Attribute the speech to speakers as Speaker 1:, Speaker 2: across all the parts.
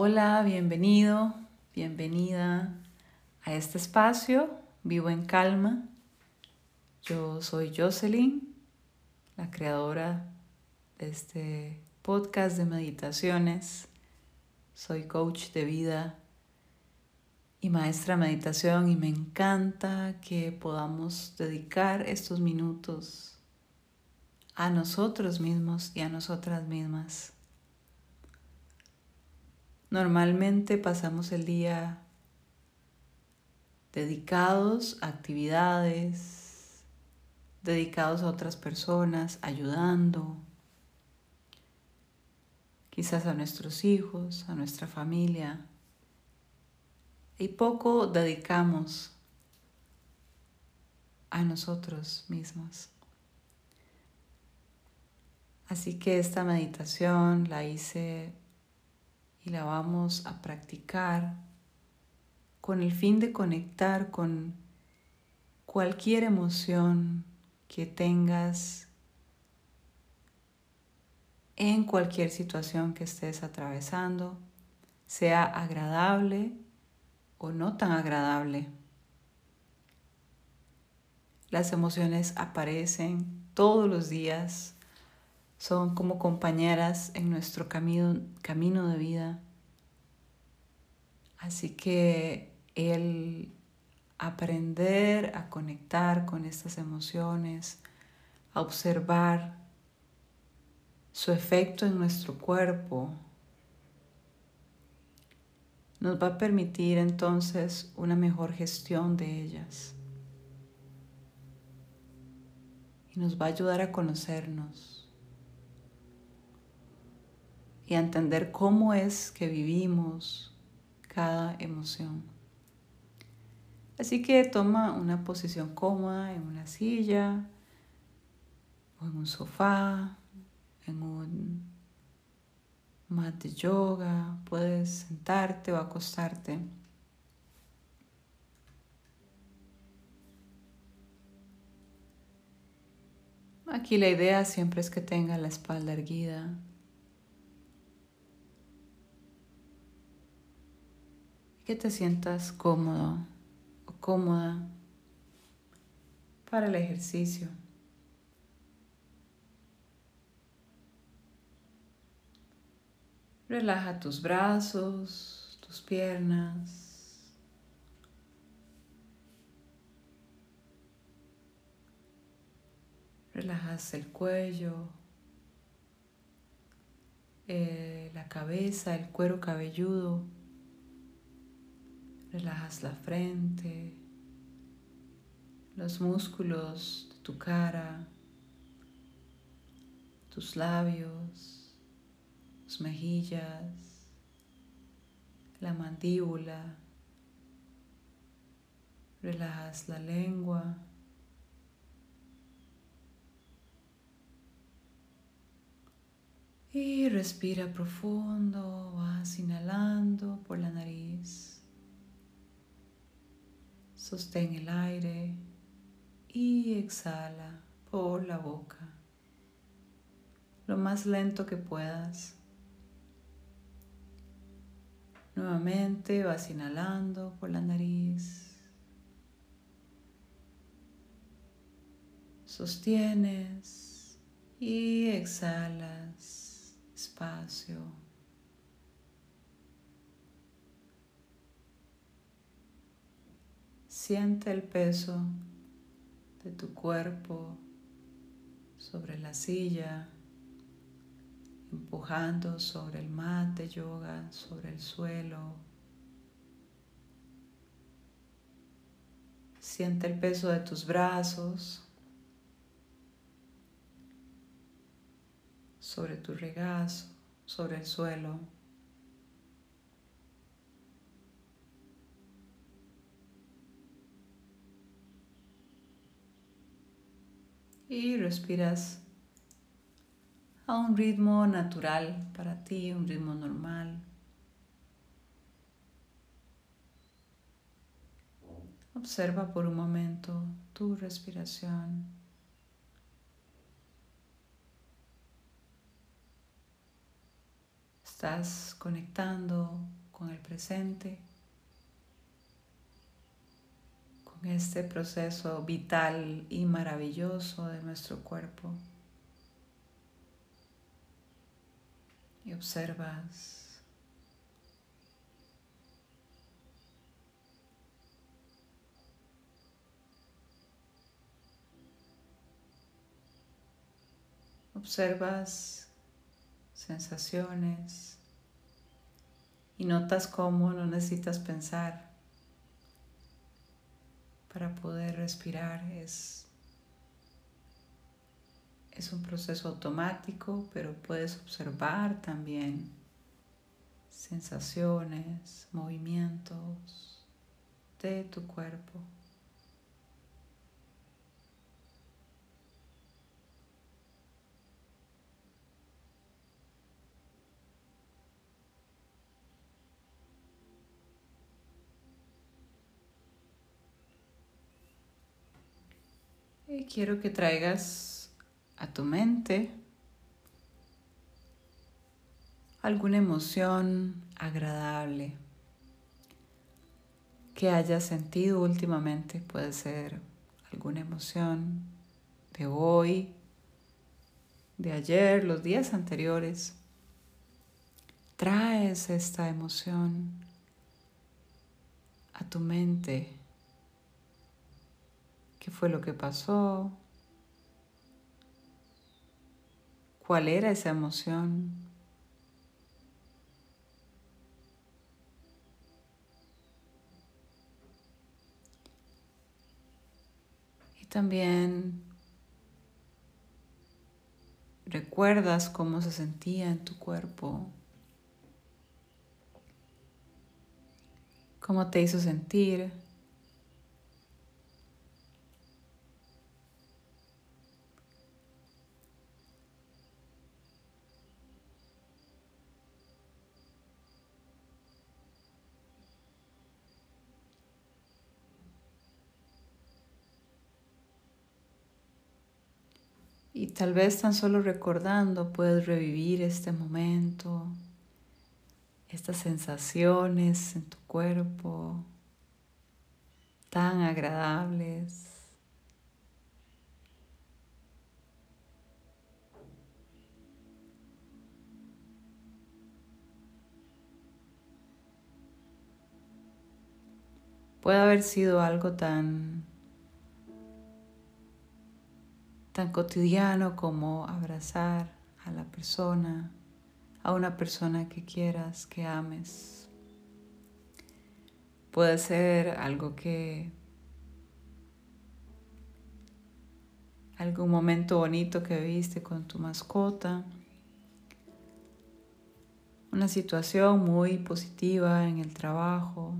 Speaker 1: Hola, bienvenido, bienvenida a este espacio, Vivo en Calma. Yo soy Jocelyn, la creadora de este podcast de meditaciones. Soy coach de vida y maestra de meditación y me encanta que podamos dedicar estos minutos a nosotros mismos y a nosotras mismas. Normalmente pasamos el día dedicados a actividades, dedicados a otras personas, ayudando, quizás a nuestros hijos, a nuestra familia, y poco dedicamos a nosotros mismos. Así que esta meditación la hice y la vamos a practicar con el fin de conectar con cualquier emoción que tengas en cualquier situación que estés atravesando, sea agradable o no tan agradable. Las emociones aparecen todos los días, son como compañeras en nuestro camino, camino de vida. Así que el aprender a conectar con estas emociones, a observar su efecto en nuestro cuerpo, nos va a permitir entonces una mejor gestión de ellas. Y nos va a ayudar a conocernos y a entender cómo es que vivimos cada emoción. Así que toma una posición cómoda en una silla o en un sofá, en un mat de yoga, puedes sentarte o acostarte. Aquí la idea siempre es que tenga la espalda erguida. Que te sientas cómodo o cómoda para el ejercicio. Relaja tus brazos, tus piernas. Relajas el cuello, eh, la cabeza, el cuero cabelludo. Relajas la frente, los músculos de tu cara, tus labios mejillas, la mandíbula, relajas la lengua. Y respira profundo, vas inhalando por la nariz. Sostén el aire y exhala por la boca. Lo más lento que puedas. Nuevamente vas inhalando por la nariz. Sostienes y exhalas espacio. Siente el peso de tu cuerpo sobre la silla empujando sobre el mat de yoga, sobre el suelo. Siente el peso de tus brazos sobre tu regazo, sobre el suelo. Y respiras a un ritmo natural para ti, un ritmo normal. Observa por un momento tu respiración. Estás conectando con el presente, este proceso vital y maravilloso de nuestro cuerpo. Y observas Observas sensaciones y notas cómo no necesitas pensar para poder respirar. Es, es un proceso automático, pero puedes observar también sensaciones, movimientos de tu cuerpo. Y quiero que traigas a tu mente alguna emoción agradable que hayas sentido últimamente. Puede ser alguna emoción de hoy, de ayer, los días anteriores. Traes esta emoción a tu mente ¿Qué fue lo que pasó? ¿Cuál era esa emoción? Y también recuerdas cómo se sentía en tu cuerpo, cómo te hizo sentir. Y tal vez tan solo recordando puedes revivir este momento, estas sensaciones en tu cuerpo tan agradables. Puede haber sido algo tan tan cotidiano como abrazar a la persona, a una persona que quieras, que ames. Puede ser algo que algún momento bonito que viste con tu mascota, una situación muy positiva en el trabajo,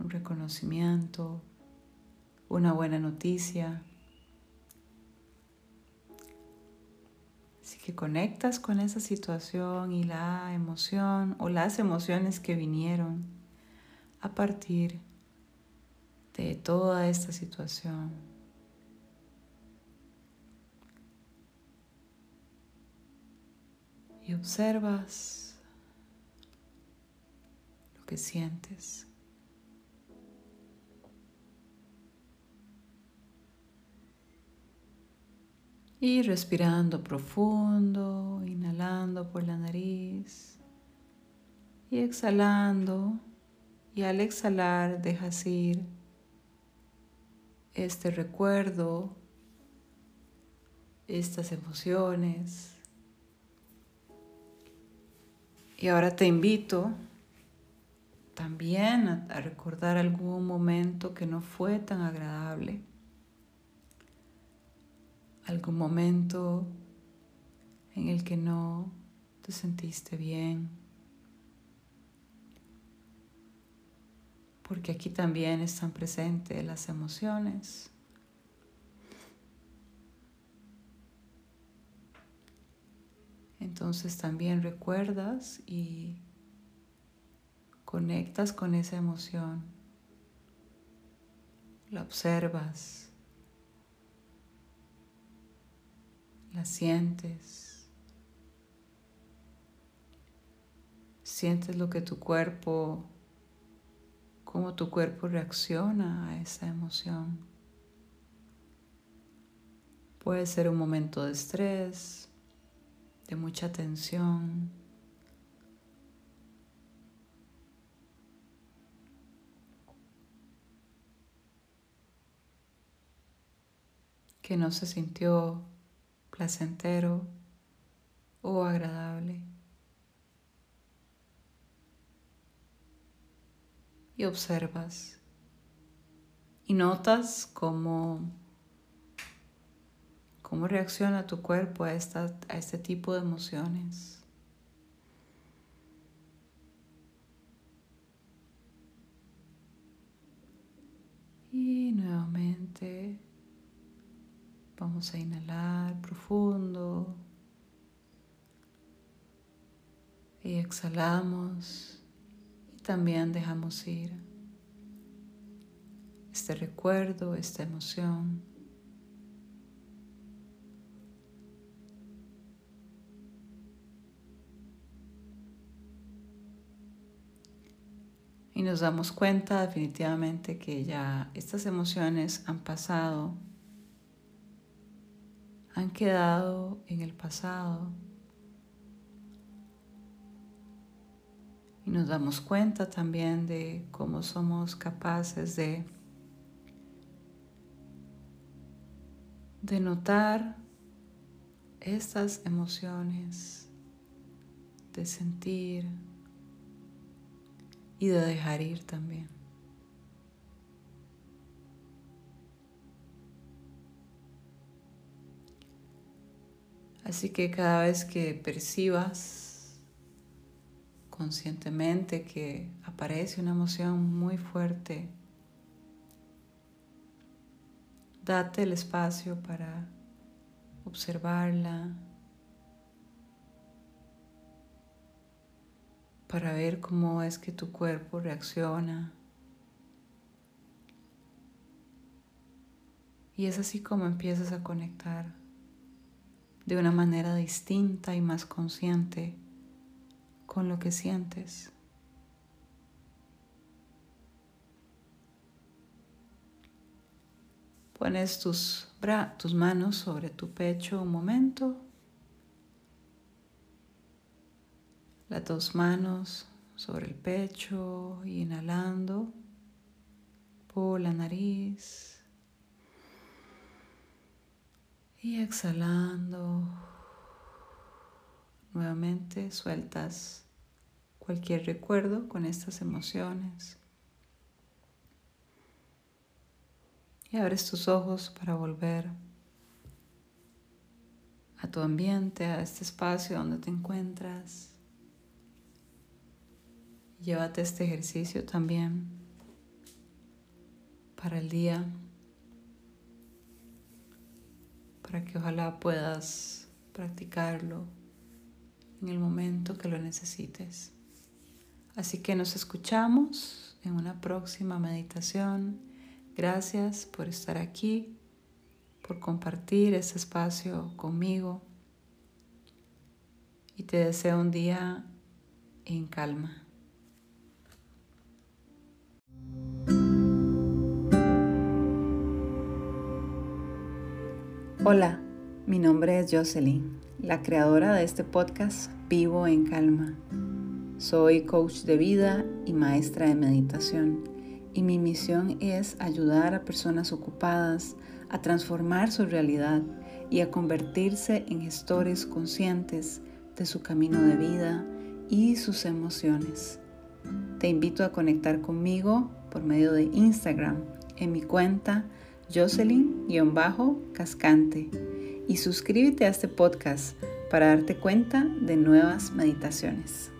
Speaker 1: un reconocimiento, una buena noticia. Conectas con esa situación y la emoción o las emociones que vinieron a partir de toda esta situación. Y observas lo que sientes. Y respirando profundo, inhalando por la nariz y exhalando. Y al exhalar dejas ir este recuerdo, estas emociones. Y ahora te invito también a, recordar algún momento que no fue tan agradable algún momento en el que no te sentiste bien. Porque aquí también están presentes las emociones. Entonces también recuerdas y conectas con esa emoción. La observas. La sientes Sientes lo que tu cuerpo, cómo tu cuerpo reacciona a esa emoción. Puede ser un momento de estrés, de mucha tensión. que no se sintió placentero o agradable. Y observas y notas cómo, cómo reacciona tu cuerpo a, esta, a este tipo de emociones. Y nuevamente vamos a inhalar profundo. Y exhalamos y también dejamos ir este recuerdo, esta emoción. Y nos damos cuenta definitivamente que ya estas emociones han pasado, han quedado en el pasado. Y nos damos cuenta también de cómo somos capaces de, de notar estas emociones, de sentir y de dejar ir también. Así que cada vez que percibas conscientemente que aparece una emoción muy fuerte, date el espacio para observarla, para ver cómo es que tu cuerpo reacciona. Y es así como empiezas a conectar de una manera distinta y más consciente con lo que sientes. Pones tus, tus manos sobre tu pecho un momento. Las dos manos sobre el pecho, inhalando por la nariz y exhalando Nuevamente sueltas cualquier recuerdo con estas emociones. Y abres tus ojos para volver a tu ambiente, a este espacio donde te encuentras. Llévate este ejercicio también para el día, para que ojalá puedas practicarlo en el momento que lo necesites. Así que nos escuchamos en una próxima meditación. Gracias por estar aquí, por compartir este espacio conmigo y te deseo un día en calma. Hola, mi nombre es Jocelyn la creadora de este podcast Vivo en Calma. Soy coach de vida y maestra de meditación y mi misión es ayudar a personas ocupadas a transformar su realidad y a convertirse en gestores conscientes de su camino de vida y sus emociones. Te invito a conectar conmigo por medio de Instagram en mi cuenta Jocelyn-Cascante y suscríbete a este podcast para darte cuenta de nuevas meditaciones.